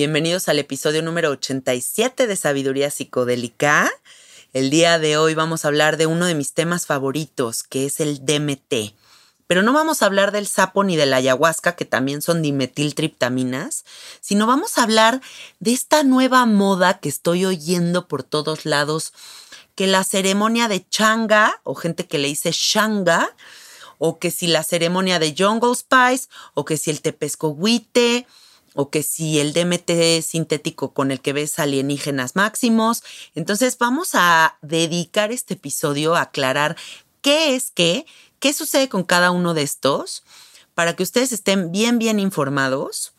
Bienvenidos al episodio número 87 de Sabiduría Psicodélica. El día de hoy vamos a hablar de uno de mis temas favoritos, que es el DMT. Pero no vamos a hablar del sapo ni de la ayahuasca, que también son dimetiltriptaminas, sino vamos a hablar de esta nueva moda que estoy oyendo por todos lados, que la ceremonia de changa, o gente que le dice shanga, o que si la ceremonia de Jungle Spice, o que si el tepescohuite, o que si el DMT sintético con el que ves alienígenas máximos. Entonces vamos a dedicar este episodio a aclarar qué es qué, qué sucede con cada uno de estos, para que ustedes estén bien, bien informados.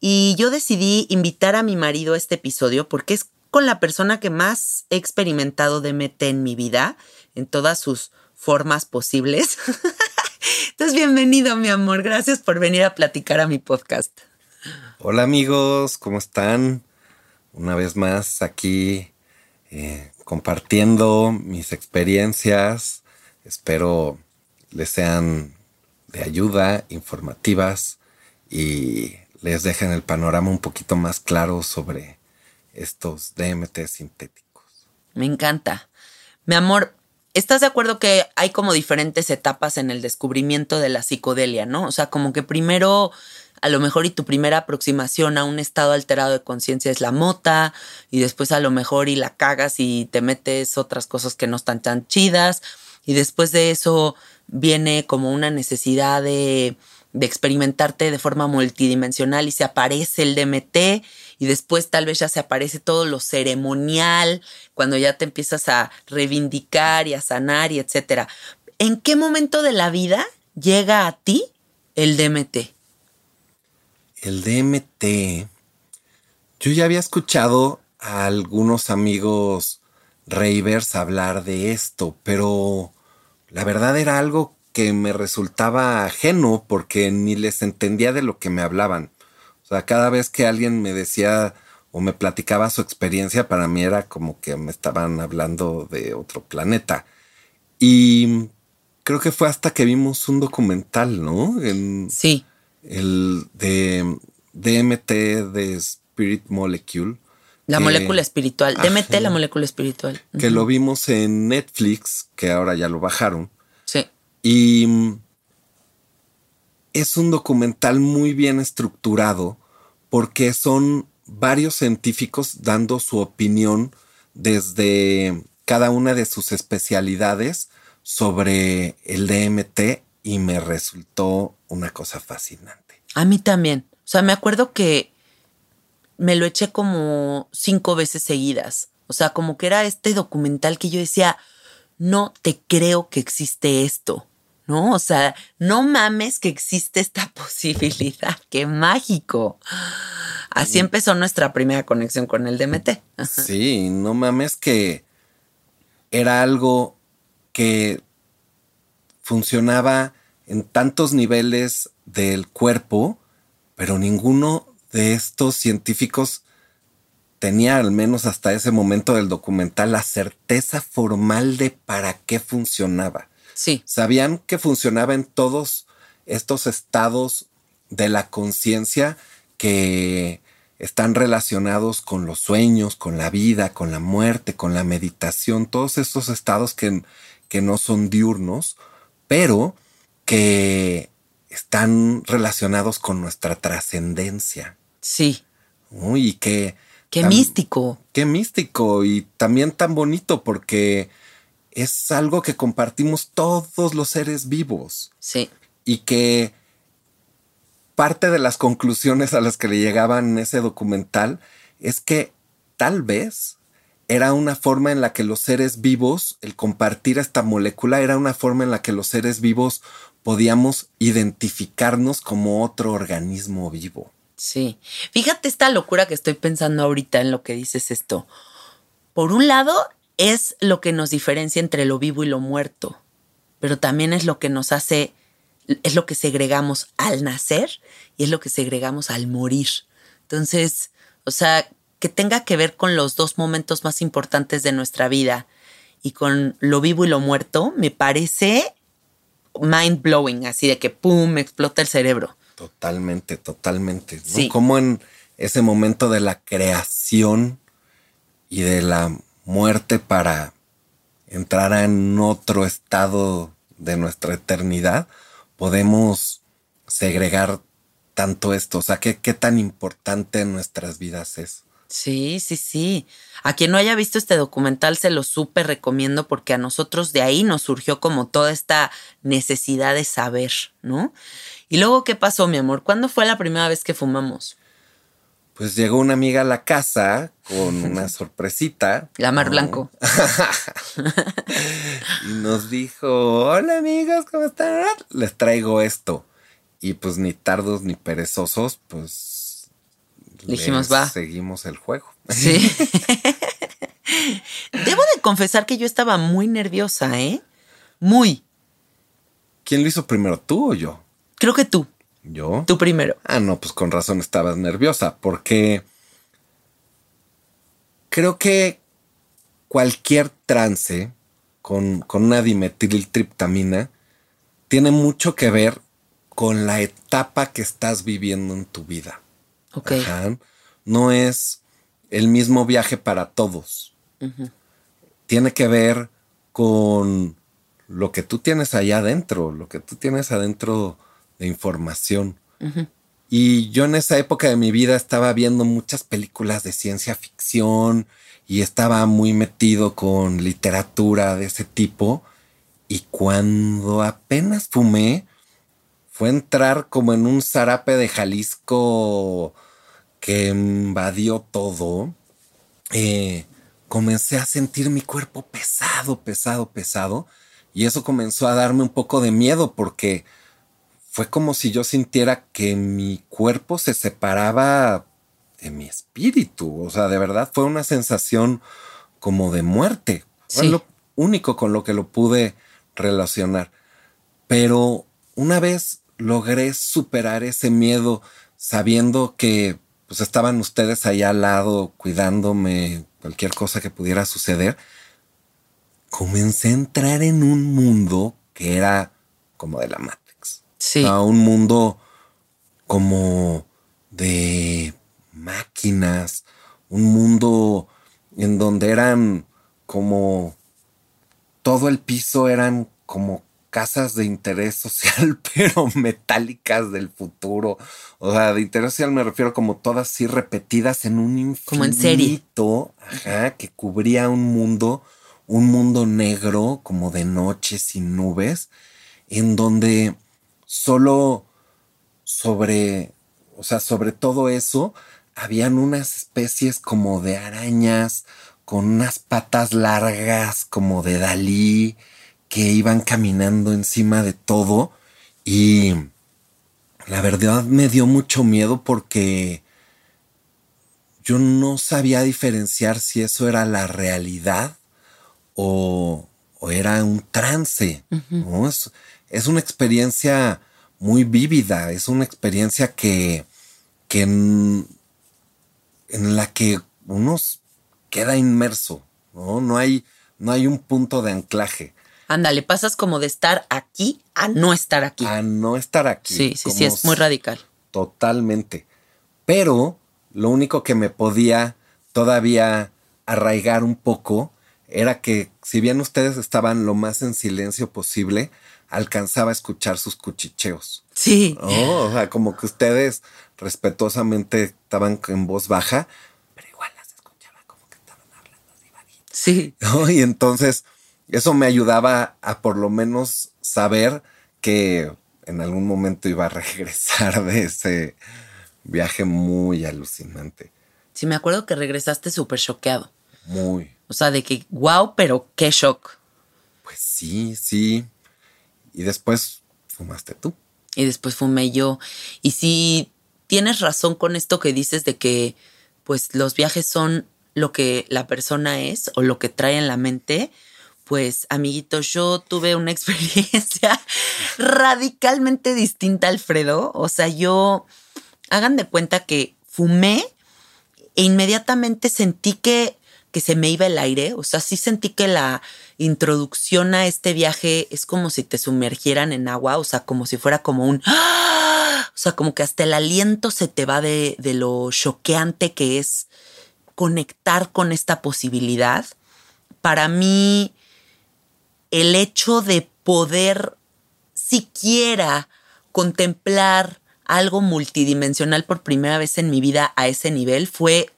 Y yo decidí invitar a mi marido a este episodio porque es con la persona que más he experimentado DMT en mi vida, en todas sus formas posibles. Entonces, bienvenido, mi amor. Gracias por venir a platicar a mi podcast. Hola amigos, ¿cómo están? Una vez más aquí eh, compartiendo mis experiencias. Espero les sean de ayuda, informativas y les dejen el panorama un poquito más claro sobre estos DMT sintéticos. Me encanta. Mi amor, ¿estás de acuerdo que hay como diferentes etapas en el descubrimiento de la psicodelia, no? O sea, como que primero a lo mejor y tu primera aproximación a un estado alterado de conciencia es la mota y después a lo mejor y la cagas y te metes otras cosas que no están tan chidas y después de eso viene como una necesidad de, de experimentarte de forma multidimensional y se aparece el DMT y después tal vez ya se aparece todo lo ceremonial cuando ya te empiezas a reivindicar y a sanar y etcétera. ¿En qué momento de la vida llega a ti el DMT? El DMT. Yo ya había escuchado a algunos amigos ravers hablar de esto, pero la verdad era algo que me resultaba ajeno porque ni les entendía de lo que me hablaban. O sea, cada vez que alguien me decía o me platicaba su experiencia, para mí era como que me estaban hablando de otro planeta. Y creo que fue hasta que vimos un documental, ¿no? sí. El de DMT de Spirit Molecule. La molécula espiritual. DMT, la molécula espiritual. Que lo vimos en Netflix, que ahora ya lo bajaron. Sí. Y es un documental muy bien estructurado porque son varios científicos dando su opinión desde cada una de sus especialidades sobre el DMT y me resultó una cosa fascinante. A mí también. O sea, me acuerdo que me lo eché como cinco veces seguidas. O sea, como que era este documental que yo decía, no te creo que existe esto, ¿no? O sea, no mames que existe esta posibilidad, qué mágico. Así empezó nuestra primera conexión con el DMT. Sí, no mames que era algo que funcionaba en tantos niveles del cuerpo, pero ninguno de estos científicos tenía, al menos hasta ese momento del documental, la certeza formal de para qué funcionaba. Sí. Sabían que funcionaba en todos estos estados de la conciencia que están relacionados con los sueños, con la vida, con la muerte, con la meditación, todos estos estados que, que no son diurnos, pero que están relacionados con nuestra trascendencia. Sí. y que... Qué místico. Qué místico y también tan bonito porque es algo que compartimos todos los seres vivos. Sí. Y que parte de las conclusiones a las que le llegaban en ese documental es que tal vez era una forma en la que los seres vivos, el compartir esta molécula, era una forma en la que los seres vivos podíamos identificarnos como otro organismo vivo. Sí. Fíjate esta locura que estoy pensando ahorita en lo que dices esto. Por un lado, es lo que nos diferencia entre lo vivo y lo muerto, pero también es lo que nos hace, es lo que segregamos al nacer y es lo que segregamos al morir. Entonces, o sea, que tenga que ver con los dos momentos más importantes de nuestra vida y con lo vivo y lo muerto, me parece mind blowing, así de que pum, me explota el cerebro. Totalmente, totalmente. Como en ese momento de la creación y de la muerte para entrar en otro estado de nuestra eternidad, podemos segregar tanto esto. O sea, ¿qué, qué tan importante en nuestras vidas es? Sí, sí, sí. A quien no haya visto este documental se lo súper recomiendo porque a nosotros de ahí nos surgió como toda esta necesidad de saber, ¿no? Y luego, ¿qué pasó, mi amor? ¿Cuándo fue la primera vez que fumamos? Pues llegó una amiga a la casa con una sorpresita. La Mar Blanco. y nos dijo, hola amigos, ¿cómo están? Les traigo esto. Y pues ni tardos ni perezosos, pues Dijimos, va. Seguimos el juego. Sí. Debo de confesar que yo estaba muy nerviosa, ¿eh? Muy. ¿Quién lo hizo primero, tú o yo? Creo que tú. ¿Yo? Tú primero. Ah, no, pues con razón estabas nerviosa, porque creo que cualquier trance con, con una dimetiltriptamina tiene mucho que ver con la etapa que estás viviendo en tu vida. No es el mismo viaje para todos. Tiene que ver con lo que tú tienes allá adentro, lo que tú tienes adentro de información. Y yo en esa época de mi vida estaba viendo muchas películas de ciencia ficción y estaba muy metido con literatura de ese tipo. Y cuando apenas fumé, fue entrar como en un zarape de Jalisco que invadió todo, eh, comencé a sentir mi cuerpo pesado, pesado, pesado. Y eso comenzó a darme un poco de miedo porque fue como si yo sintiera que mi cuerpo se separaba de mi espíritu. O sea, de verdad fue una sensación como de muerte. Fue lo único con lo que lo pude relacionar. Pero una vez logré superar ese miedo sabiendo que pues estaban ustedes ahí al lado cuidándome cualquier cosa que pudiera suceder, comencé a entrar en un mundo que era como de la Matrix. Sí. un mundo como de máquinas, un mundo en donde eran como todo el piso eran como casas de interés social, pero metálicas del futuro. O sea, de interés social me refiero como todas así repetidas en un infinito. Como en serie. Ajá, que cubría un mundo, un mundo negro, como de noche sin nubes, en donde solo sobre, o sea, sobre todo eso, habían unas especies como de arañas con unas patas largas como de Dalí que iban caminando encima de todo y la verdad me dio mucho miedo porque yo no sabía diferenciar si eso era la realidad o, era un trance. es, es, una experiencia muy vívida, es una experiencia que, que en, en la que uno queda inmerso, ¿no? No hay, no hay un punto de anclaje. Ándale, pasas como de estar aquí a no estar aquí. A no estar aquí. Sí, sí, sí, es muy radical. Totalmente. Pero lo único que me podía todavía arraigar un poco era que si bien ustedes estaban lo más en silencio posible, alcanzaba a escuchar sus cuchicheos. Sí. o sea, como que ustedes respetuosamente estaban en voz baja, pero igual las escuchaba como que estaban hablando así bajito. Sí. Y entonces eso me ayudaba a por lo menos saber que en algún momento iba a regresar de ese viaje muy alucinante. Sí, me acuerdo que regresaste súper choqueado. Muy. O sea, de que, wow, pero qué shock. Pues sí, sí. Y después fumaste tú. Y después fumé yo. Y sí, tienes razón con esto que dices de que, pues, los viajes son lo que la persona es o lo que trae en la mente pues amiguitos, yo tuve una experiencia radicalmente distinta, Alfredo. O sea, yo, hagan de cuenta que fumé e inmediatamente sentí que, que se me iba el aire. O sea, sí sentí que la introducción a este viaje es como si te sumergieran en agua, o sea, como si fuera como un... O sea, como que hasta el aliento se te va de, de lo choqueante que es conectar con esta posibilidad. Para mí, el hecho de poder siquiera contemplar algo multidimensional por primera vez en mi vida a ese nivel fue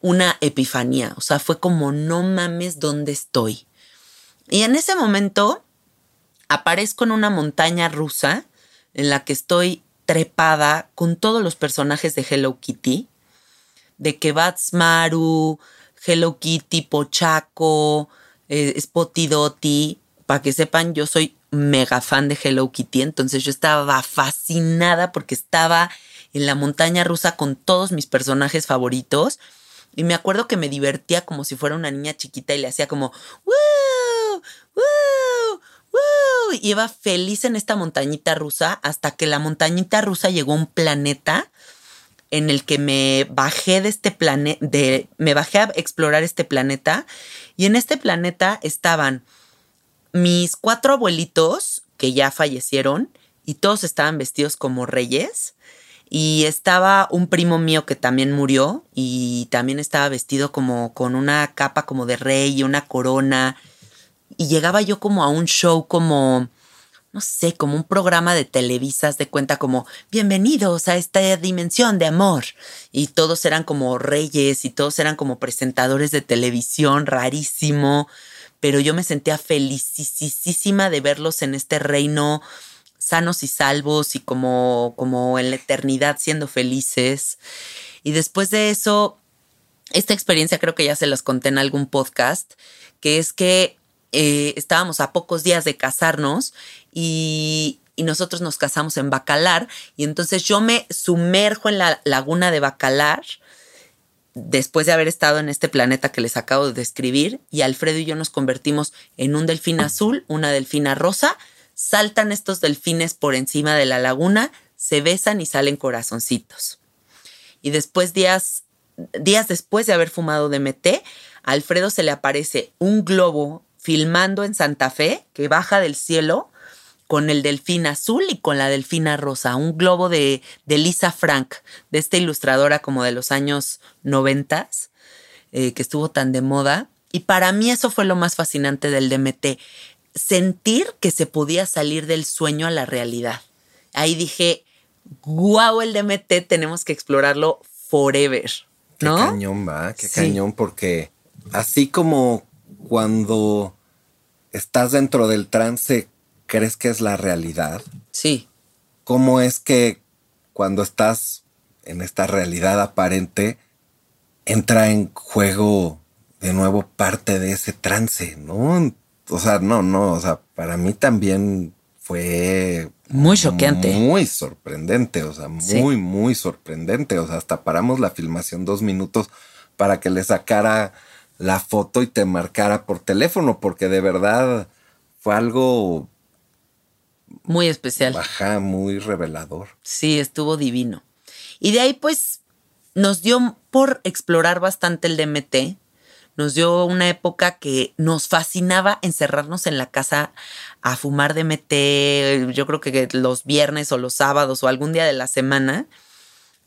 una epifanía. O sea, fue como, no mames, ¿dónde estoy? Y en ese momento aparezco en una montaña rusa en la que estoy trepada con todos los personajes de Hello Kitty, de que Maru, Hello Kitty, Pochaco, eh, Spotty para que sepan, yo soy mega fan de Hello Kitty, entonces yo estaba fascinada porque estaba en la montaña rusa con todos mis personajes favoritos. Y me acuerdo que me divertía como si fuera una niña chiquita y le hacía como ¡Woo! ¡Woo! ¡Woo! Y iba feliz en esta montañita rusa hasta que la montañita rusa llegó a un planeta en el que me bajé de este planeta, me bajé a explorar este planeta y en este planeta estaban mis cuatro abuelitos, que ya fallecieron, y todos estaban vestidos como reyes. Y estaba un primo mío que también murió y también estaba vestido como con una capa como de rey y una corona. Y llegaba yo como a un show como, no sé, como un programa de televisas de cuenta como, bienvenidos a esta dimensión de amor. Y todos eran como reyes y todos eran como presentadores de televisión, rarísimo pero yo me sentía felicísima de verlos en este reino sanos y salvos y como, como en la eternidad siendo felices. Y después de eso, esta experiencia creo que ya se las conté en algún podcast, que es que eh, estábamos a pocos días de casarnos y, y nosotros nos casamos en Bacalar y entonces yo me sumerjo en la laguna de Bacalar después de haber estado en este planeta que les acabo de describir, y Alfredo y yo nos convertimos en un delfín azul, una delfina rosa, saltan estos delfines por encima de la laguna, se besan y salen corazoncitos. Y después, días, días después de haber fumado DMT, a Alfredo se le aparece un globo filmando en Santa Fe que baja del cielo con el delfín azul y con la delfina rosa, un globo de, de Lisa Frank, de esta ilustradora como de los años noventas, eh, que estuvo tan de moda. Y para mí eso fue lo más fascinante del DMT, sentir que se podía salir del sueño a la realidad. Ahí dije, guau, el DMT tenemos que explorarlo forever. ¿no? Qué cañón va, qué cañón, porque así como cuando estás dentro del trance, crees que es la realidad. Sí. ¿Cómo es que cuando estás en esta realidad aparente, entra en juego de nuevo parte de ese trance, ¿no? O sea, no, no, o sea, para mí también fue muy choqueante. Muy sorprendente, o sea, muy, muy sorprendente. O sea, hasta paramos la filmación dos minutos para que le sacara la foto y te marcara por teléfono, porque de verdad fue algo muy especial. Baja, muy revelador. Sí, estuvo divino. Y de ahí pues nos dio por explorar bastante el DMT. Nos dio una época que nos fascinaba encerrarnos en la casa a fumar DMT, yo creo que los viernes o los sábados o algún día de la semana.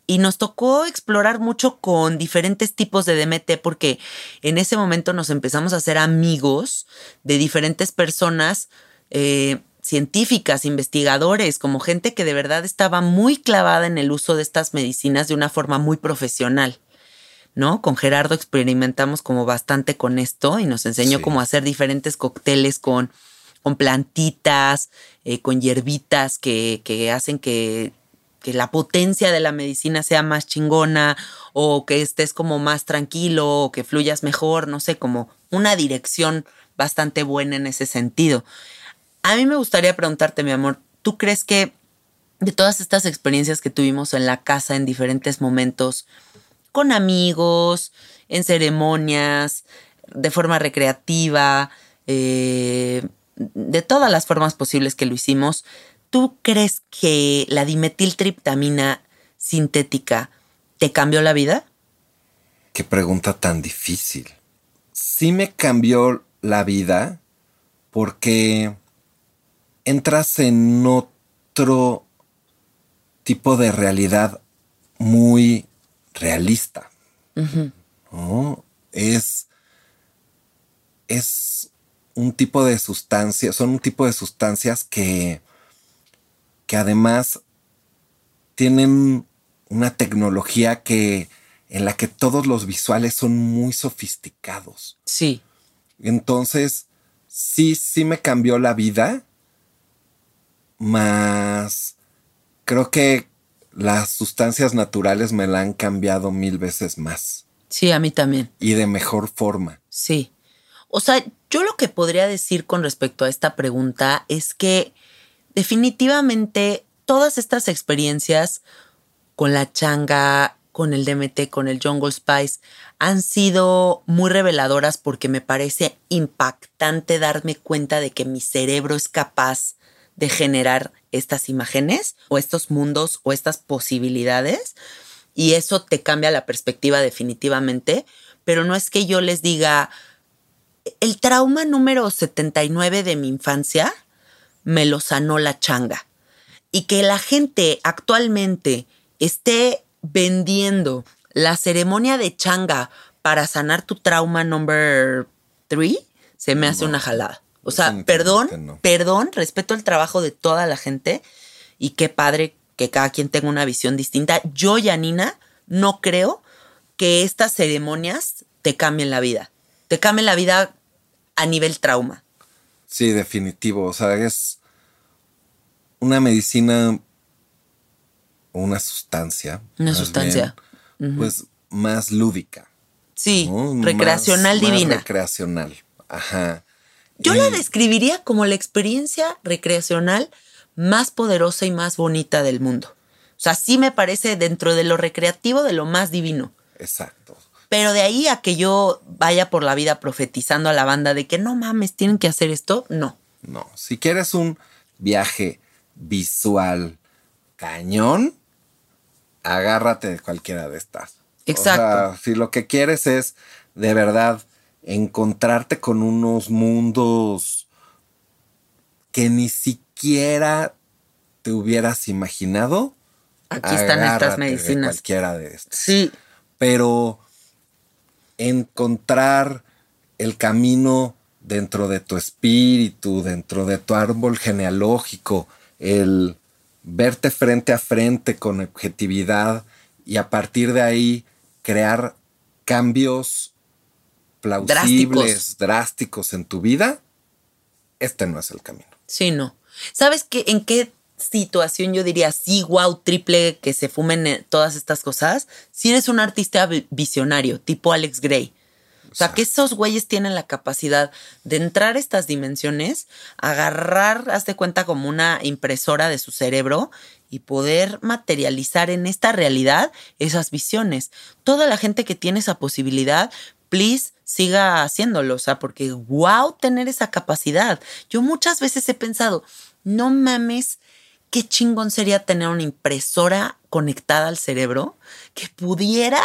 Y nos tocó explorar mucho con diferentes tipos de DMT porque en ese momento nos empezamos a hacer amigos de diferentes personas eh, científicas, investigadores, como gente que de verdad estaba muy clavada en el uso de estas medicinas de una forma muy profesional. ¿No? Con Gerardo experimentamos como bastante con esto y nos enseñó cómo hacer diferentes cócteles con, con plantitas, eh, con hierbitas que, que hacen que, que, la potencia de la medicina sea más chingona o que estés como más tranquilo o que fluyas mejor, no sé, como una dirección bastante buena en ese sentido. A mí me gustaría preguntarte, mi amor, ¿tú crees que de todas estas experiencias que tuvimos en la casa en diferentes momentos, con amigos, en ceremonias, de forma recreativa, eh, de todas las formas posibles que lo hicimos, ¿tú crees que la dimetiltriptamina sintética te cambió la vida? Qué pregunta tan difícil. Sí me cambió la vida porque entras en otro tipo de realidad muy realista. Es, es un tipo de sustancia, son un tipo de sustancias que, que además tienen una tecnología que en la que todos los visuales son muy sofisticados. Sí. Entonces, sí, sí me cambió la vida más creo que las sustancias naturales me la han cambiado mil veces más. Sí, a mí también. Y de mejor forma. Sí. O sea, yo lo que podría decir con respecto a esta pregunta es que definitivamente todas estas experiencias con la changa, con el DMT, con el Jungle Spice, han sido muy reveladoras porque me parece impactante darme cuenta de que mi cerebro es capaz de generar estas imágenes o estos mundos o estas posibilidades. Y eso te cambia la perspectiva definitivamente, pero no es que yo les diga, el trauma número 79 de mi infancia me lo sanó la changa y que la gente actualmente esté vendiendo la ceremonia de changa para sanar tu trauma number 3, se me hace una jalada. O sea, perdón, perdón, respeto el trabajo de toda la gente y qué padre que cada quien tenga una visión distinta. Yo, Yanina, no creo que estas ceremonias te cambien la vida. Te cambien la vida a nivel trauma. Sí, definitivo. O sea, es una medicina o una sustancia. Una sustancia. Pues más lúdica. Sí, recreacional divina. Más recreacional. Ajá. Yo la describiría como la experiencia recreacional más poderosa y más bonita del mundo. O sea, sí me parece dentro de lo recreativo de lo más divino. Exacto. Pero de ahí a que yo vaya por la vida profetizando a la banda de que no mames, tienen que hacer esto, no. No, si quieres un viaje visual cañón, agárrate de cualquiera de estas. Exacto. si lo que quieres es de verdad encontrarte con unos mundos que ni siquiera te hubieras imaginado. Aquí están estas medicinas. cualquiera de estas. Sí. Pero encontrar el camino dentro de tu espíritu, dentro de tu árbol genealógico, el verte frente a frente con objetividad y a partir de ahí crear cambios plausibles, drásticos, en tu vida, este no es el camino. Sí, no. ¿Sabes qué, en qué situación yo diría, sí, wow, triple, que se fumen eh, todas estas cosas? Si eres un artista visionario, tipo Alex Gray. O sea, que esos güeyes tienen la capacidad de entrar a estas dimensiones, agarrar, hazte cuenta, como una impresora de su cerebro y poder materializar en esta realidad esas visiones. Toda la gente que tiene esa posibilidad, please siga haciéndolo, o sea, porque wow tener esa capacidad. Yo muchas veces he pensado, no mames, qué chingón sería tener una impresora conectada al cerebro que pudiera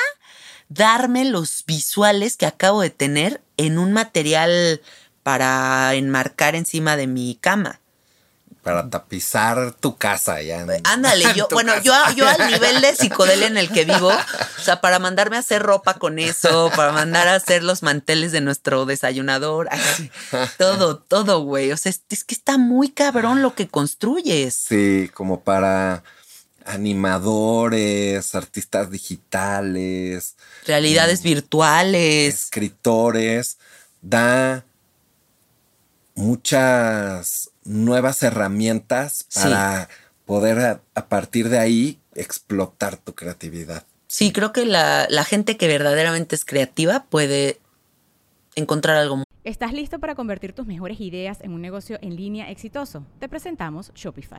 darme los visuales que acabo de tener en un material para enmarcar encima de mi cama para tapizar tu casa ya. Ándale, yo, bueno, yo, yo al nivel de psicodelia en el que vivo, o sea, para mandarme a hacer ropa con eso, para mandar a hacer los manteles de nuestro desayunador, todo, todo, güey. O sea, es, es, que está muy cabrón lo que construyes. Sí, como para animadores, artistas digitales, realidades mm, virtuales, escritores, da muchas nuevas herramientas para poder a, partir de ahí explotar tu creatividad. Sí, creo que la, la gente que verdaderamente es creativa puede encontrar algo. ¿Estás listo para convertir tus mejores ideas en un negocio en línea exitoso? Te presentamos Shopify.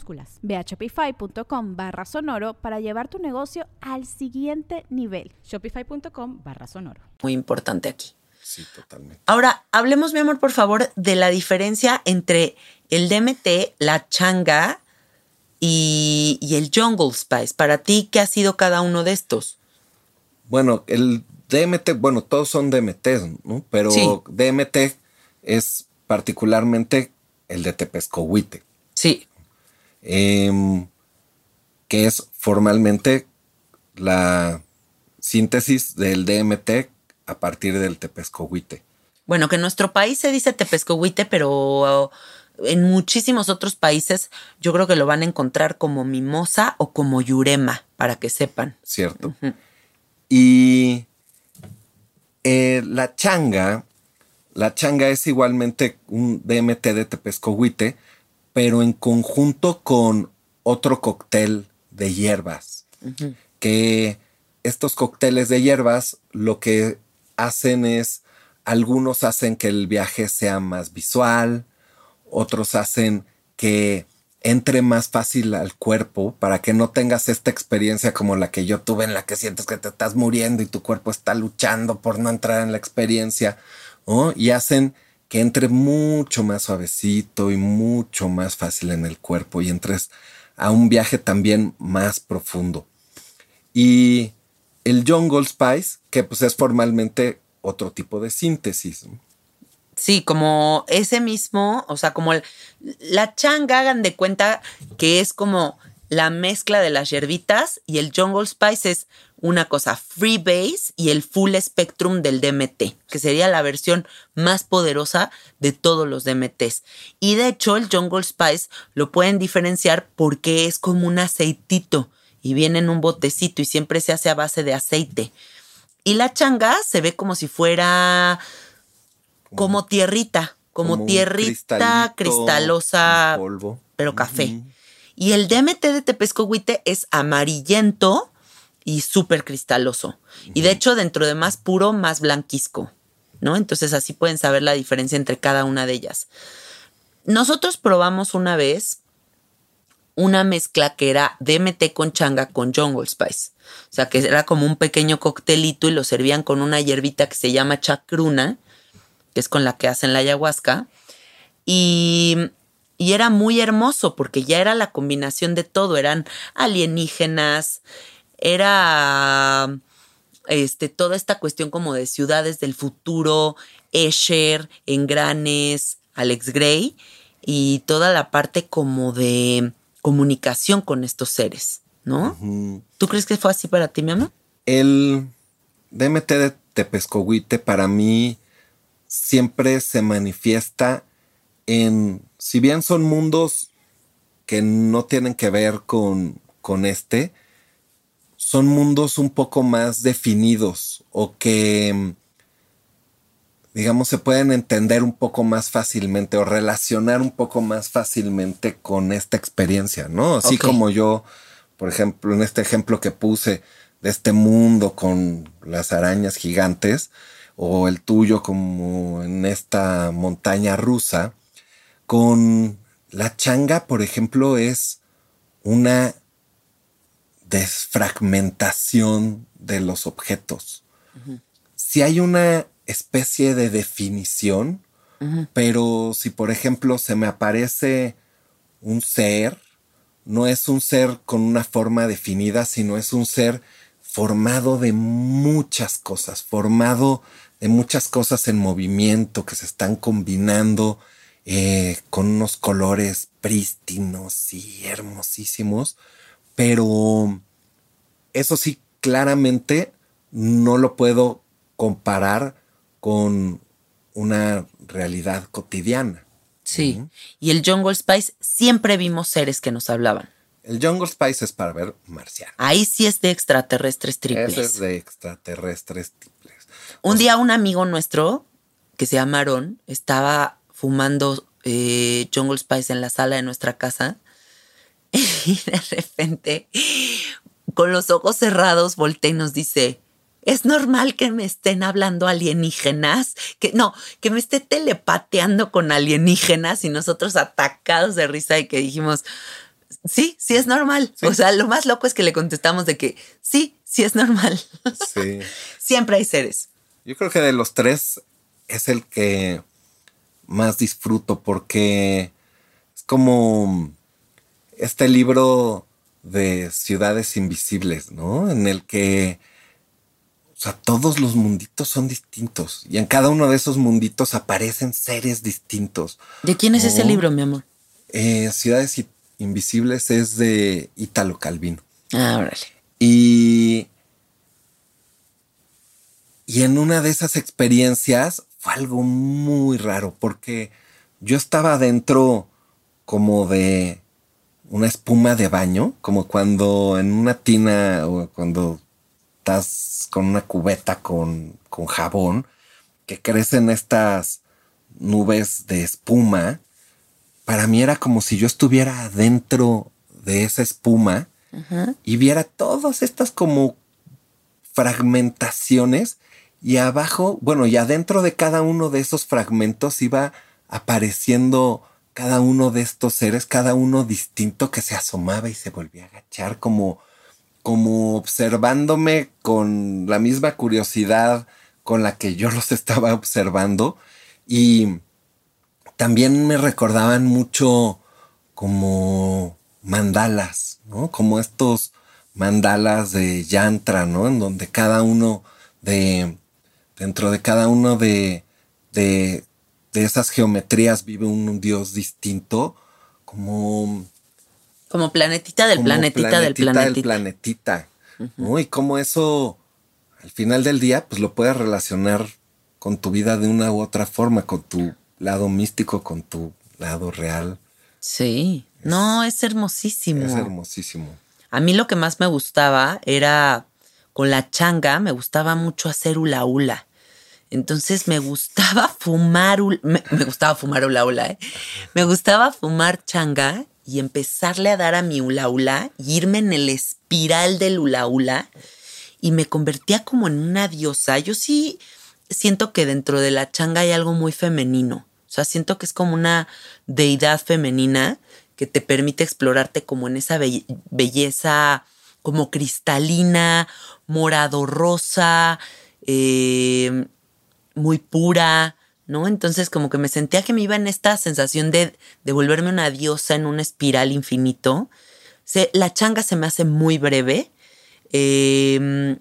Ve a shopify.com barra sonoro para llevar tu negocio al siguiente nivel. Shopify.com barra sonoro. Muy importante aquí. Sí, totalmente. Ahora, hablemos, mi amor, por favor, de la diferencia entre el DMT, la changa y, el Jungle Spice. Para ti, ¿qué ha sido cada uno de estos? Bueno, el DMT, bueno, todos son DMT, ¿no? Pero DMT es particularmente el de Tepescohuite. Sí. Em, que es formalmente la síntesis del DMT a partir del tepescohuite. Bueno, que en nuestro país se dice tepescohuite, pero en muchísimos otros países yo creo que lo van a encontrar como mimosa o como yurema, para que sepan. Cierto. Y eh, la changa, la changa es igualmente un DMT de tepescohuite, pero en conjunto con otro cóctel de hierbas. Que estos cócteles de hierbas lo que hacen es, algunos hacen que el viaje sea más visual, otros hacen que entre más fácil al cuerpo para que no tengas esta experiencia como la que yo tuve en la que sientes que te estás muriendo y tu cuerpo está luchando por no entrar en la experiencia, y hacen que entre mucho más suavecito y mucho más fácil en el cuerpo y entres a un viaje también más profundo. Y el Jungle Spice, que pues es formalmente otro tipo de síntesis. Sí, como ese mismo, o sea, como la changa, hagan de cuenta que es como la mezcla de las hierbitas y el Jungle Spice es una cosa Freebase y el Full Spectrum del DMT, que sería la versión más poderosa de todos los DMTs. Y de hecho el Jungle Spice lo pueden diferenciar porque es como un aceitito y viene en un botecito y siempre se hace a base de aceite. Y la changa se ve como si fuera como tierrita, como, tierrita cristalosa, polvo. pero café. Y el DMT de Tepescohuite es amarillento y súper cristaloso. Y de hecho, dentro de más puro, más blanquisco, ¿no? Entonces así pueden saber la diferencia entre cada una de ellas. Nosotros probamos una vez una mezcla que era DMT con changa con Jungle Spice. O sea, que era como un pequeño coctelito y lo servían con una hierbita que se llama chacruna, que es con la que hacen la ayahuasca. Y, y era muy hermoso porque ya era la combinación de todo. Eran alienígenas, era este, toda esta cuestión como de ciudades del futuro, Escher, Engranes, Alex Gray y toda la parte como de comunicación con estos seres, ¿no? ¿Tú crees que fue así para ti, mi amor? El DMT de Tepescohuite para mí siempre se manifiesta en, si bien son mundos que no tienen que ver con, con este, son mundos un poco más definidos o que, digamos, se pueden entender un poco más fácilmente o relacionar un poco más fácilmente con esta experiencia, ¿no? Así como yo, por ejemplo, en este ejemplo que puse de este mundo con las arañas gigantes, o el tuyo como en esta montaña rusa, con la changa, por ejemplo, es una desfragmentación de los objetos. Si hay una especie de definición, pero si por ejemplo se me aparece un ser, no es un ser con una forma definida, sino es un ser formado de muchas cosas, formado de muchas cosas en movimiento que se están combinando eh, con unos colores prístinos y hermosísimos, pero eso sí, claramente no lo puedo comparar con una realidad cotidiana. Sí. Y el Jungle Spice siempre vimos seres que nos hablaban. El Jungle Spice es para ver marcianos. Ahí sí es de extraterrestres triples. Es de extraterrestres triples. Un día un amigo nuestro, que se llama Aaron, estaba fumando eh, Jungle Spice en la sala de nuestra casa y de repente, con los ojos cerrados, voltea y nos dice, es normal que me estén hablando alienígenas, que no, que me esté telepateando con alienígenas y nosotros atacados de risa y que dijimos, sí, sí es normal. O sea, lo más loco es que le contestamos de que sí, sí es normal. Sí. Siempre hay seres. Yo creo que de los tres es el que más disfruto porque es como este libro de ciudades invisibles, ¿no? En el que, o sea, todos los munditos son distintos y en cada uno de esos munditos aparecen seres distintos. ¿De quién es ese libro, mi amor? Eh, ciudades invisibles es de Italo Calvino. Ah, órale. Y, y en una de esas experiencias fue algo muy raro porque yo estaba dentro como de una espuma de baño, como cuando en una tina o cuando estás con una cubeta con, con jabón, que crecen estas nubes de espuma. Para mí era como si yo estuviera dentro de esa espuma y viera todas estas como fragmentaciones y abajo, bueno, y adentro de cada uno de esos fragmentos iba apareciendo cada uno de estos seres, cada uno distinto que se asomaba y se volvía a agachar como, como observándome con la misma curiosidad con la que yo los estaba observando y también me recordaban mucho como mandalas, ¿no? Como estos mandalas de yantra, ¿no? En donde cada uno de, dentro de cada uno de, de de esas geometrías vive un, dios distinto, como... Como planetita del planetita, del planetita. Del planetita. ¿no? Y cómo eso, al final del día, pues lo puedes relacionar con tu vida de una u otra forma, con tu lado místico, con tu lado real. Sí, no, es hermosísimo. Es hermosísimo. A mí lo que más me gustaba era con la changa, me gustaba mucho hacer hula hula. Entonces me gustaba fumar, me, gustaba fumar hula hula, ¿eh? Me gustaba fumar changa y empezarle a dar a mi hula hula y irme en el espiral del hula hula y me convertía como en una diosa. Yo sí siento que dentro de la changa hay algo muy femenino. O sea, siento que es como una deidad femenina que te permite explorarte como en esa belleza como cristalina, morado rosa, eh, muy pura, ¿no? Entonces como que me sentía que me iba en esta sensación de, de volverme una diosa en una espiral infinito. la changa se me hace muy breve. Em,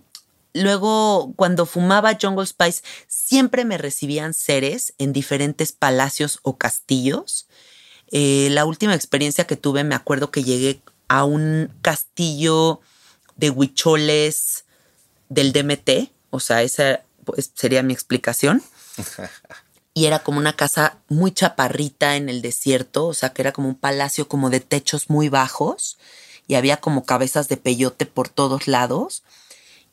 luego, cuando fumaba Jungle Spice, siempre me recibían seres en diferentes palacios o castillos. Eh, la última experiencia que tuve, me acuerdo que llegué a un castillo de huicholes del DMT, o sea, esa sería mi explicación. y era como una casa muy chaparrita en el desierto, o sea, que era como un palacio como de techos muy bajos y había como cabezas de peyote por todos lados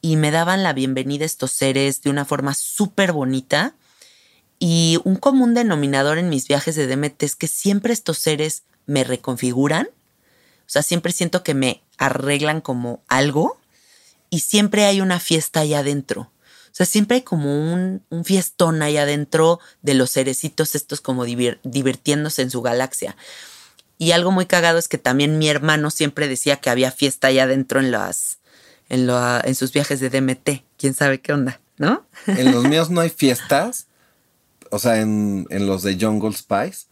y me daban la bienvenida estos seres de una forma súper bonita. Y un común denominador en mis viajes de DMT es que siempre estos seres me reconfiguran. O sea, siempre siento que me arreglan como algo y siempre hay una fiesta allá adentro. O sea, siempre hay como un, fiestón ahí adentro de los cerecitos estos como divirtiéndose en su galaxia. Y algo muy cagado es que también mi hermano siempre decía que había fiesta allá adentro en las, en, en sus viajes de DMT. ¿Quién sabe qué onda? ¿No? En los míos no hay fiestas, o sea, en, en los de Jungle Spice,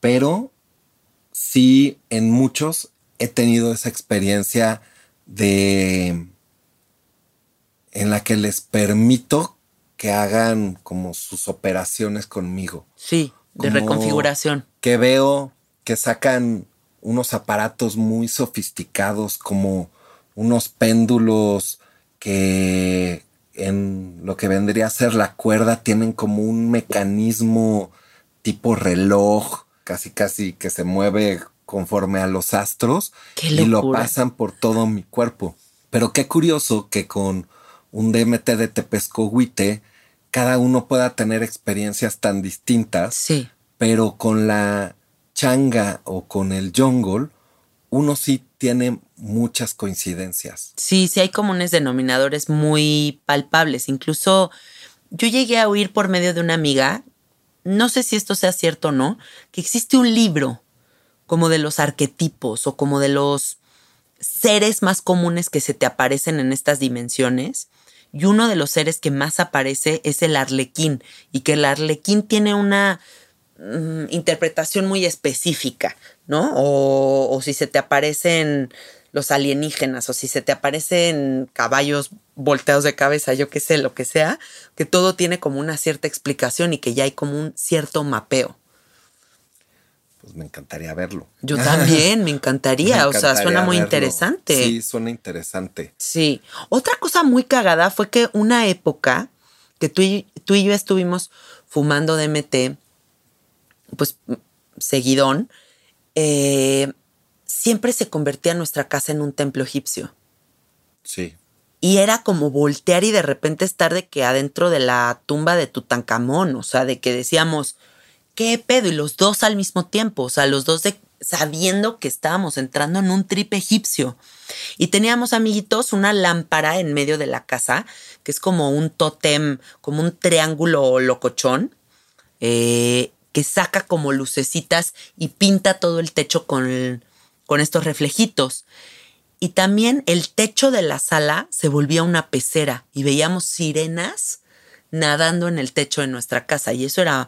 pero sí en muchos he tenido esa experiencia de en la que les permito que hagan como sus operaciones conmigo. Sí, de reconfiguración. Que veo que sacan unos aparatos muy sofisticados como unos péndulos que en lo que vendría a ser la cuerda tienen como un mecanismo tipo reloj, casi casi que se mueve conforme a los astros y lo pasan por todo mi cuerpo. Pero qué curioso que con un DMT de Tepescohuite, cada uno pueda tener experiencias tan distintas. Sí. Pero con la changa o con el jungle, uno sí tiene muchas coincidencias. Sí, sí hay comunes denominadores muy palpables. Incluso yo llegué a oír por medio de una amiga, no sé si esto sea cierto o no, que existe un libro como de los arquetipos o como de los seres más comunes que se te aparecen en estas dimensiones y uno de los seres que más aparece es el arlequín y que el arlequín tiene una mm, interpretación muy específica, ¿no? O, si se te aparecen los alienígenas o si se te aparecen caballos volteados de cabeza, yo qué sé, lo que sea, que todo tiene como una cierta explicación y que ya hay como un cierto mapeo pues me encantaría verlo. Yo también, me encantaría, o sea, suena muy interesante. Sí, suena interesante. Sí. Otra cosa muy cagada fue que una época que tú y, tú y yo estuvimos fumando DMT, pues seguidón, eh, siempre se convertía nuestra casa en un templo egipcio. Sí. Y era como voltear y de repente estar de que adentro de la tumba de Tutankamón, o sea, de que decíamos, ¿qué pedo? Y los dos al mismo tiempo, o sea, los dos de, sabiendo que estábamos entrando en un trip egipcio. Y teníamos, amiguitos, una lámpara en medio de la casa, que es como un tótem, como un triángulo locochón, eh, que saca como lucecitas y pinta todo el techo con, con estos reflejitos. Y también el techo de la sala se volvía una pecera y veíamos sirenas nadando en el techo de nuestra casa. Y eso era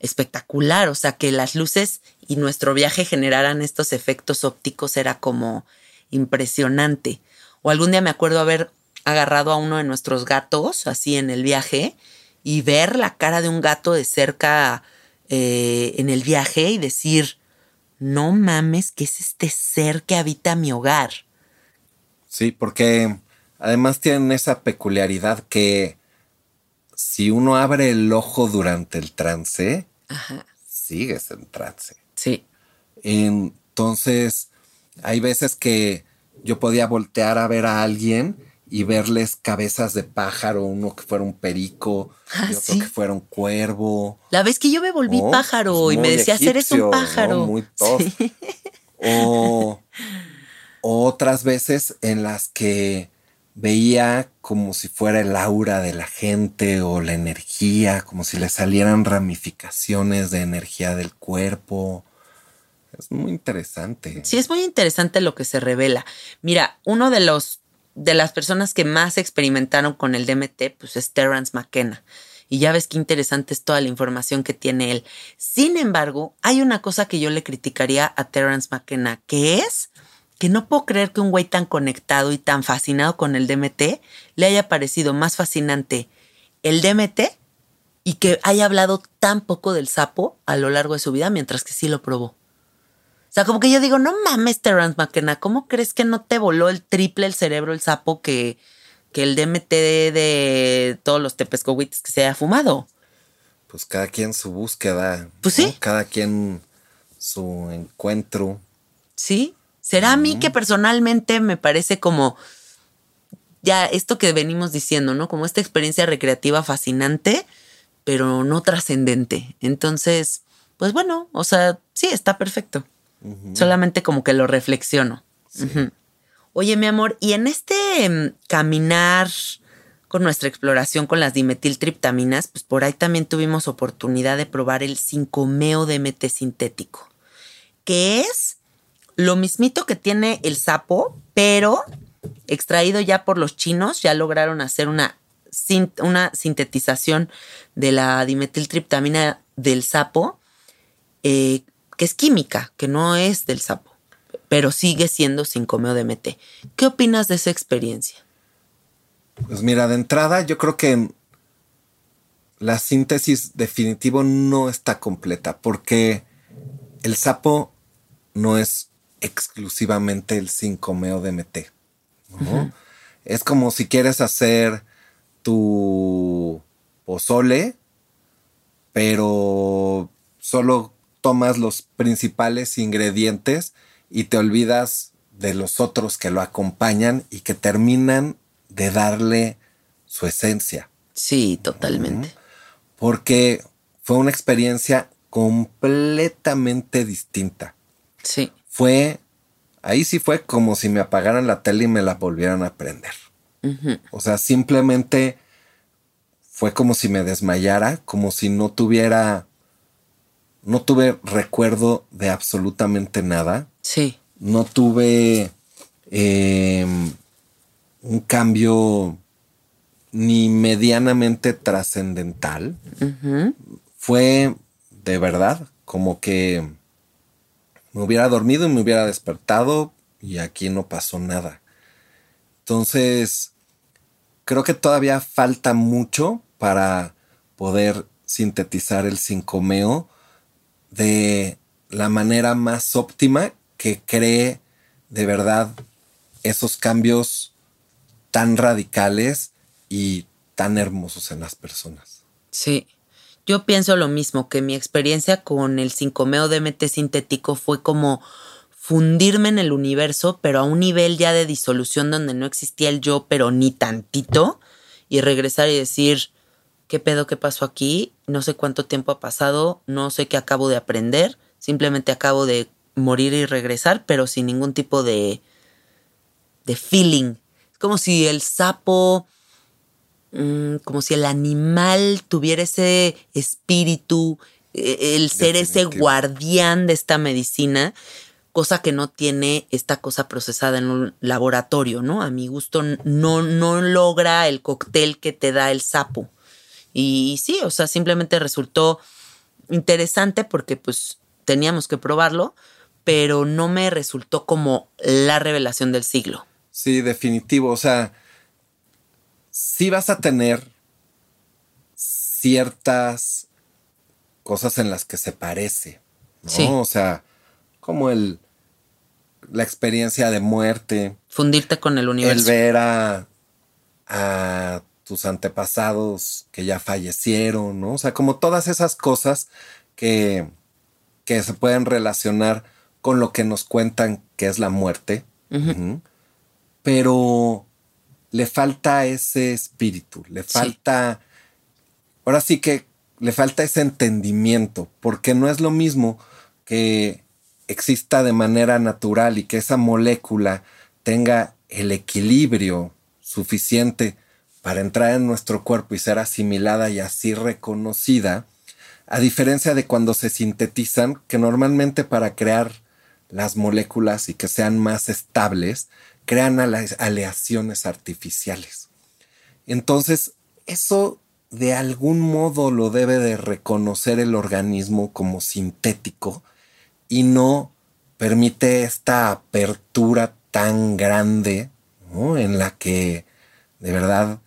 espectacular, o sea, que las luces y nuestro viaje generaran estos efectos ópticos era como impresionante. O algún día me acuerdo haber agarrado a uno de nuestros gatos así en el viaje y ver la cara de un gato de cerca eh, en el viaje y decir, no mames, ¿qué es este ser que habita mi hogar? Sí, porque además tienen esa peculiaridad que si uno abre el ojo durante el trance, sigues en trance. Sí. Entonces, hay veces que yo podía voltear a ver a alguien y verles cabezas de pájaro, uno que fuera un perico Ah, y otro sí. que fuera un cuervo. La vez que yo me volví Oh, pájaro pues y me decías, eres un pájaro. Muy. Sí. O, o otras veces en las que veía como si fuera el aura de la gente o la energía, como si le salieran ramificaciones de energía del cuerpo. Es muy interesante. Sí, es muy interesante lo que se revela. Mira, uno de los de las personas que más experimentaron con el DMT, pues es Terrence McKenna. Y ya ves qué interesante es toda la información que tiene él. Sin embargo, hay una cosa que yo le criticaría a Terrence McKenna, que es que no puedo creer que un güey tan conectado y tan fascinado con el DMT le haya parecido más fascinante el DMT y que haya hablado tan poco del sapo a lo largo de su vida, mientras que sí lo probó. O sea, como que yo digo, no mames, Terrence McKenna, ¿cómo crees que no te voló el triple el cerebro el sapo que, que el DMT de, de todos los tepescohuites que se haya fumado? Pues cada quien su búsqueda. Pues ¿no? sí. Cada quien su encuentro. ¿Sí? ¿Será a mí que personalmente me parece como ya esto que venimos diciendo, ¿no? Como esta experiencia recreativa fascinante, pero no trascendente. Entonces, pues bueno, o sea, sí, está perfecto. Solamente como que lo reflexiono. Oye, mi amor, y en este em, caminar con nuestra exploración con las dimetiltriptaminas, pues por ahí también tuvimos oportunidad de probar el 5-meo DMT sintético, que es lo mismito que tiene el sapo, pero extraído ya por los chinos, ya lograron hacer una, una sintetización de la dimetiltriptamina del sapo, eh, que es química, que no es del sapo, pero sigue siendo 5-meo DMT. ¿Qué opinas de esa experiencia? Pues mira, de entrada yo creo que la síntesis definitivo no está completa porque el sapo no es exclusivamente el 5-meo DMT. ¿no? Es como si quieres hacer tu pozole, pero solo tomas los principales ingredientes y te olvidas de los otros que lo acompañan y que terminan de darle su esencia. Sí, totalmente. Porque fue una experiencia completamente distinta. Sí, Fue, ahí sí fue como si me apagaran la tele y me la volvieran a prender. O sea, simplemente fue como si me desmayara, como si no tuviera, no tuve recuerdo de absolutamente nada. sí, No tuve eh, un cambio ni medianamente trascendental. Fue de verdad como que me hubiera dormido y me hubiera despertado y aquí no pasó nada. Entonces, creo que todavía falta mucho para poder sintetizar el sincomeo de la manera más óptima que cree de verdad esos cambios tan radicales y tan hermosos en las personas. sí. Yo pienso lo mismo, que mi experiencia con el 5-meo DMT sintético fue como fundirme en el universo, pero a un nivel ya de disolución donde no existía el yo, pero ni tantito, y regresar y decir, ¿qué pedo qué pasó aquí? No sé cuánto tiempo ha pasado, no sé qué acabo de aprender, simplemente acabo de morir y regresar, pero sin ningún tipo de, de feeling. Es como si el sapo, mm, como si el animal tuviera ese espíritu, eh, el ser ese guardián de esta medicina, cosa que no tiene esta cosa procesada en un laboratorio, ¿no? A mi gusto no, no logra el cóctel que te da el sapo. Y sí, o sea, simplemente resultó interesante porque pues teníamos que probarlo, pero no me resultó como la revelación del siglo. Sí, definitivo. O sea, sí vas a tener ciertas cosas en las que se parece. ¿no? Sí. O sea, como el la experiencia de muerte, Fundirte con el el universo. ver a a tus antepasados que ya fallecieron, ¿no? O sea, como todas esas cosas que, que se pueden relacionar con lo que nos cuentan que es la muerte. Pero le falta ese espíritu, le falta, ahora sí que le falta ese entendimiento, porque no es lo mismo que exista de manera natural y que esa molécula tenga el equilibrio suficiente para entrar en nuestro cuerpo y ser asimilada y así reconocida, a diferencia de cuando se sintetizan, que normalmente para crear las moléculas y que sean más estables, crean aleaciones artificiales. Entonces, eso de algún modo lo debe de reconocer el organismo como sintético y no permite esta apertura tan grande en la que de verdad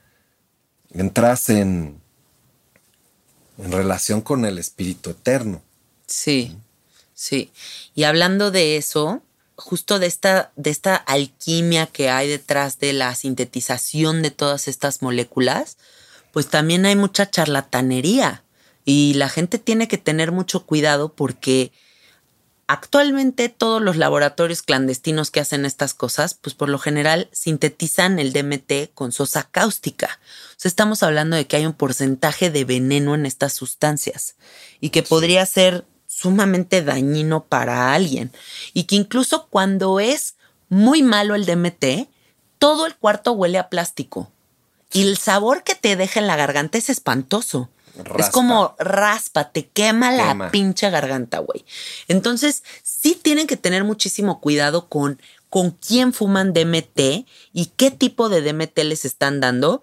entras en, en relación con el espíritu eterno. Sí, sí. Y hablando de eso, justo de esta, de esta alquimia que hay detrás de la sintetización de todas estas moléculas, pues también hay mucha charlatanería y la gente tiene que tener mucho cuidado porque actualmente todos los laboratorios clandestinos que hacen estas cosas, pues por lo general sintetizan el DMT con sosa cáustica. O sea, estamos hablando de que hay un porcentaje de veneno en estas sustancias y que podría ser sumamente dañino para alguien. Y que incluso cuando es muy malo el DMT, todo el cuarto huele a plástico. Y el sabor que te deja en la garganta es espantoso. Es como raspa, te quema, la pinche garganta, güey. Entonces, sí tienen que tener muchísimo cuidado con con quién fuman DMT y qué tipo de DMT les están dando,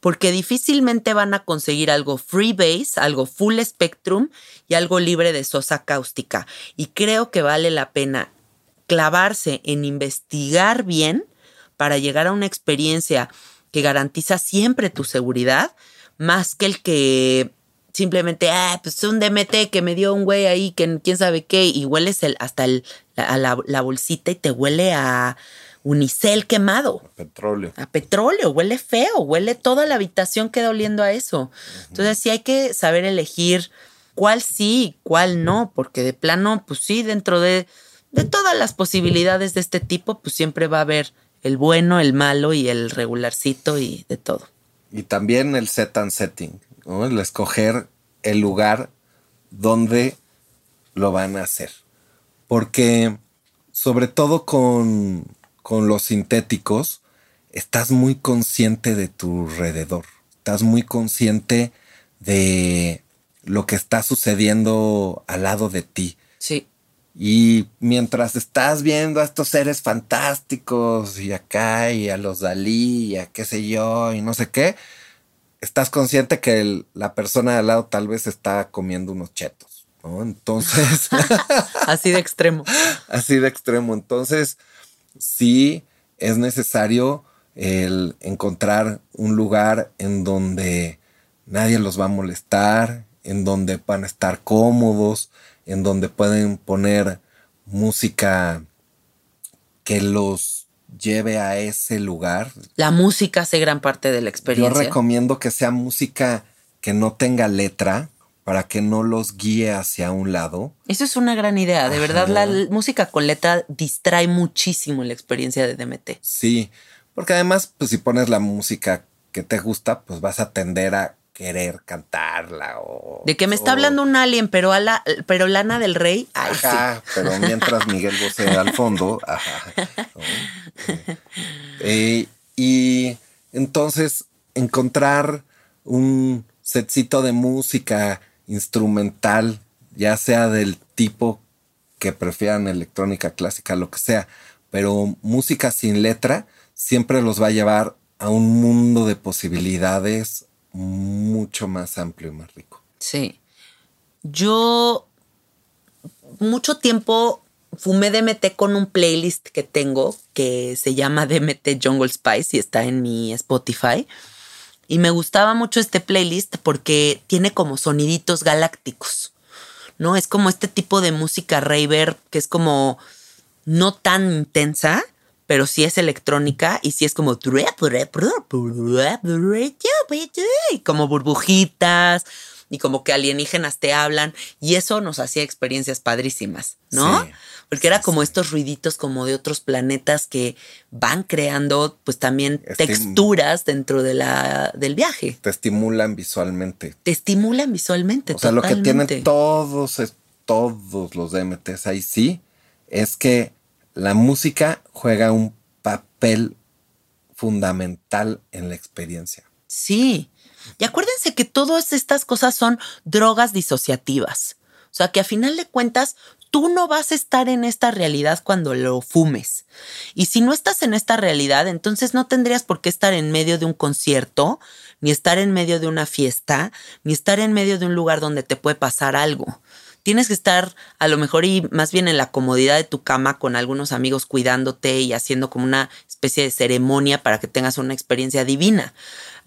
porque difícilmente van a conseguir algo freebase, algo full spectrum y algo libre de sosa cáustica. Y creo que vale la pena clavarse en investigar bien para llegar a una experiencia que garantiza siempre tu seguridad, más que el que simplemente, ah, pues un DMT que me dio un güey ahí, que quién sabe qué, y hueles el, hasta la bolsita y te huele a unicel quemado. A petróleo. A petróleo, huele feo, huele toda la habitación queda oliendo a eso. Entonces sí hay que saber elegir cuál sí, cuál no, porque de plano, pues sí, dentro de, de todas las posibilidades de este tipo, pues siempre va a haber el bueno, el malo y el regularcito y de todo. Y también el set and setting, ¿no? el escoger el lugar donde lo van a hacer. Porque sobre todo con, con los sintéticos, estás muy consciente de tu alrededor, estás muy consciente de lo que está sucediendo al lado de ti. Sí. Y mientras estás viendo a estos seres fantásticos y acá y a los Dalí y a qué sé yo y no sé qué, estás consciente que la persona de al lado tal vez está comiendo unos chetos, ¿no? Entonces... Así de extremo. Así de extremo. Entonces, sí es necesario el encontrar un lugar en donde nadie los va a molestar, en donde van a estar cómodos, en donde pueden poner música que los lleve a ese lugar. La música hace gran parte de la experiencia. Yo recomiendo que sea música que no tenga letra, para que no los guíe hacia un lado. Eso es una gran idea. De verdad, la música con letra distrae muchísimo la experiencia de DMT. Sí, porque además, pues si pones la música que te gusta, pues vas a tender a querer cantarla o... De que me está hablando un alien, pero, a la, pero Lana del Rey, ajá, pero mientras Miguel Bosé al fondo, ajá. Eh, y entonces encontrar un setcito de música instrumental, ya sea del tipo que prefieran electrónica clásica, lo que sea, pero música sin letra siempre los va a llevar a un mundo de posibilidades mucho más amplio y más rico. Sí. Yo mucho tiempo fumé DMT con un playlist que tengo que se llama DMT Jungle Spice y está en mi Spotify. Y me gustaba mucho este playlist porque tiene como soniditos galácticos, ¿no? Es como este tipo de música raver que es como no tan intensa, pero sí es electrónica y sí es como como burbujitas y como que alienígenas te hablan y eso nos hacía experiencias padrísimas, ¿no? Sí. Porque era como estos ruiditos como de otros planetas que van creando pues también Estim- texturas dentro de la, del viaje. Te estimulan visualmente. Te estimulan visualmente. O sea, lo que tienen todos, todos los DMTs ahí sí, es que la música juega un papel fundamental en la experiencia. Sí. Y acuérdense que todas estas cosas son drogas disociativas. O sea, que a final de cuentas, tú no vas a estar en esta realidad cuando lo fumes. Y si no estás en esta realidad, entonces no tendrías por qué estar en medio de un concierto, ni estar en medio de una fiesta, ni estar en medio de un lugar donde te puede pasar algo. Tienes que estar a lo mejor y más bien en la comodidad de tu cama con algunos amigos cuidándote y haciendo como una especie de ceremonia para que tengas una experiencia divina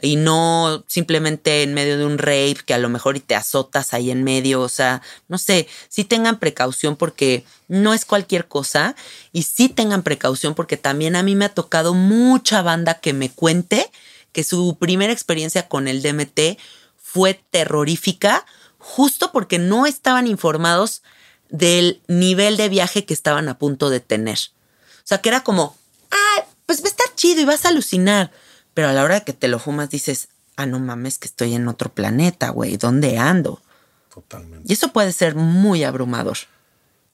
y no simplemente en medio de un rave que a lo mejor y te azotas ahí en medio, o sea, no sé, sí tengan precaución porque no es cualquier cosa y sí tengan precaución porque también a mí me ha tocado mucha banda que me cuente que su primera experiencia con el DMT fue terrorífica justo porque no estaban informados del nivel de viaje que estaban a punto de tener. O sea, que era como, ah, pues va a estar chido y vas a alucinar. Pero a la hora de que te lo fumas dices, ah, no mames, que estoy en otro planeta, güey, ¿dónde ando? Totalmente. Y eso puede ser muy abrumador,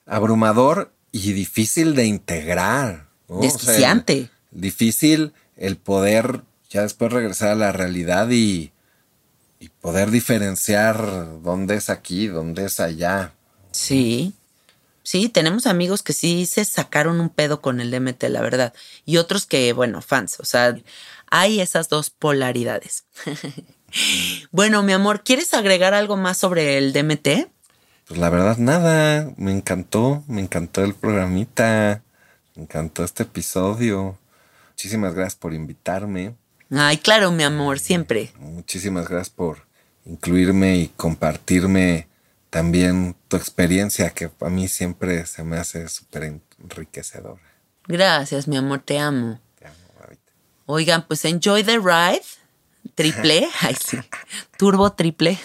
Abrumador y difícil de integrar. ¿no? O sea, desquiciante. difícil el poder ya después regresar a la realidad y, y poder diferenciar dónde es aquí, dónde es allá. Sí. Sí, tenemos amigos que sí se sacaron un pedo con el DMT, la verdad. Y otros que, bueno, fans. O sea, hay esas dos polaridades. bueno, mi amor, ¿quieres agregar algo más sobre el DMT? Pues la verdad, nada. Me encantó, me encantó el programita. Me encantó este episodio. Muchísimas gracias por invitarme. Ay, claro, mi amor, siempre. Muchísimas gracias por incluirme y compartirme también tu experiencia, que a mí siempre se me hace súper enriquecedora. Gracias, mi amor, te amo. Te amo, babita. Oigan, pues enjoy the ride. Triple, ay sí, turbo triple.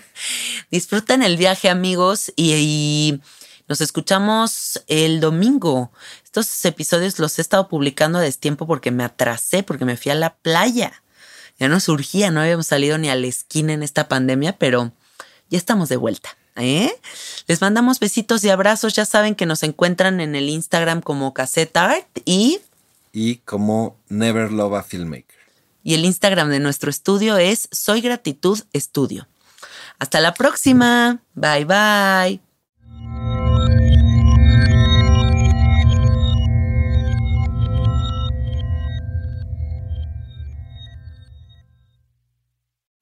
Disfruten el viaje, amigos, y, y nos escuchamos el domingo. Estos episodios los he estado publicando a destiempo porque me atrasé, porque me fui a la playa. Ya no surgía, no habíamos salido ni a la esquina en esta pandemia, pero ya estamos de vuelta. ¿eh? Les mandamos besitos y abrazos. Ya saben que nos encuentran en el Instagram como Cassette Art y Y como Never Love a Filmmaker. y el Instagram de nuestro estudio es Soy Gratitud Estudio. Hasta la próxima. Bye bye.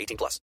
18 plus.